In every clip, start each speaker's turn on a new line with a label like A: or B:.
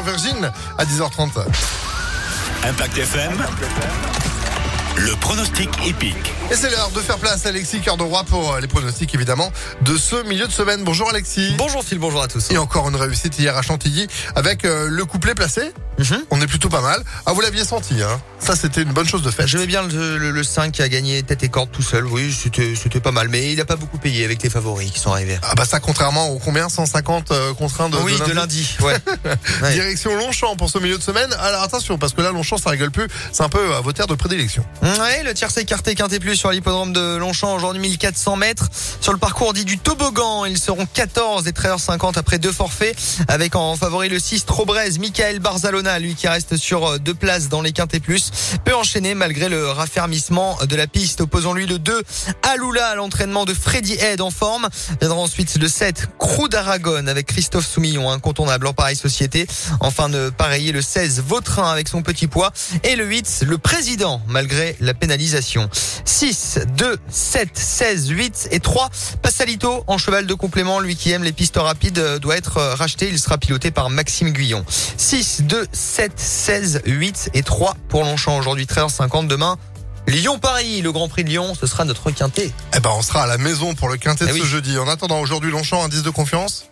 A: Virgin à 10h30.
B: Impact FM. Le pronostic épique.
A: Et c'est l'heure de faire place à Alexis Cœur de Roi pour euh, les pronostics évidemment de ce milieu de semaine. Bonjour Alexis.
C: Bonjour Phil, bonjour à tous.
A: Et encore une réussite hier à Chantilly avec euh, le couplet placé.
C: Mhm.
A: On est plutôt pas mal. Ah, vous l'aviez senti, hein. Ça, c'était une bonne chose de fait.
C: J'aimais bien le, le, le 5 qui a gagné tête et corde tout seul. Oui, c'était pas mal. Mais il a pas beaucoup payé avec les favoris qui sont arrivés.
A: Ah bah ça, contrairement aux combien 150 euh, contraints de,
C: oui, de lundi. Ouais. Ouais.
A: Direction Longchamp pour ce milieu de semaine. Alors attention, parce que là, Longchamp, ça rigole plus. C'est un peu à vos terres de prédilection.
C: Ouais, le tiercé écarté quinté plus sur l'hippodrome de Longchamp aujourd'hui 1400 mètres. Sur le parcours dit du toboggan, ils seront 14 et 13h50 après deux forfaits avec en favori le 6 Trobrez, Michael Barzalona, lui qui reste sur euh, deux places dans les quintés plus. Peut enchaîner malgré le raffermissement de la piste. Opposons-lui le 2 Aloula à l'entraînement de Freddy Head en forme. Viendra ensuite le 7 Crew d'Aragon avec Christophe Soumillon, incontournable en pareille société. Enfin de pareiller le 16 Vautrin avec son petit poids et le 8 le président malgré la pénalisation. 6, 2, 7, 16, 8 et 3. Passalito en cheval de complément, lui qui aime les pistes rapides, euh, doit être euh, racheté. Il sera piloté par Maxime Guyon. 6, 2, 7, 16, 8 et 3 pour Longchamp aujourd'hui 13h50 demain. Lyon-Paris, le Grand Prix de Lyon, ce sera notre quintet.
A: Eh ben, on sera à la maison pour le quintet de
C: Eh
A: ce
C: oui.
A: jeudi. En attendant, aujourd'hui, Longchamp, indice de confiance.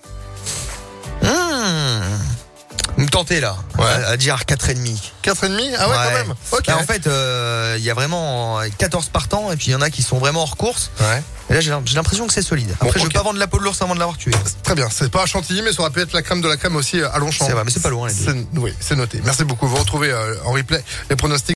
C: Vous me tentez là,
A: Ouais.
C: à, à dire 4,5.
A: 4,5 Ah ouais, quand même. Ok.
C: Bah, en fait, euh, il y a vraiment euh, 14 partants et puis il y en a qui sont vraiment hors course.
A: Ouais.
C: Et là, j'ai l'impression que c'est solide. Après,
A: Bon,
C: je
A: ok.
C: veux pas vendre la peau de l'ours avant de l'avoir tué.
A: Très bien. C'est pas à Chantilly, mais ça aurait pu être la crème de la crème aussi à Longchamp.
C: C'est vrai, mais c'est pas loin, les deux.
A: C'est- Oui, c'est noté. Merci beaucoup. Vous retrouvez euh, en replay les pronostics.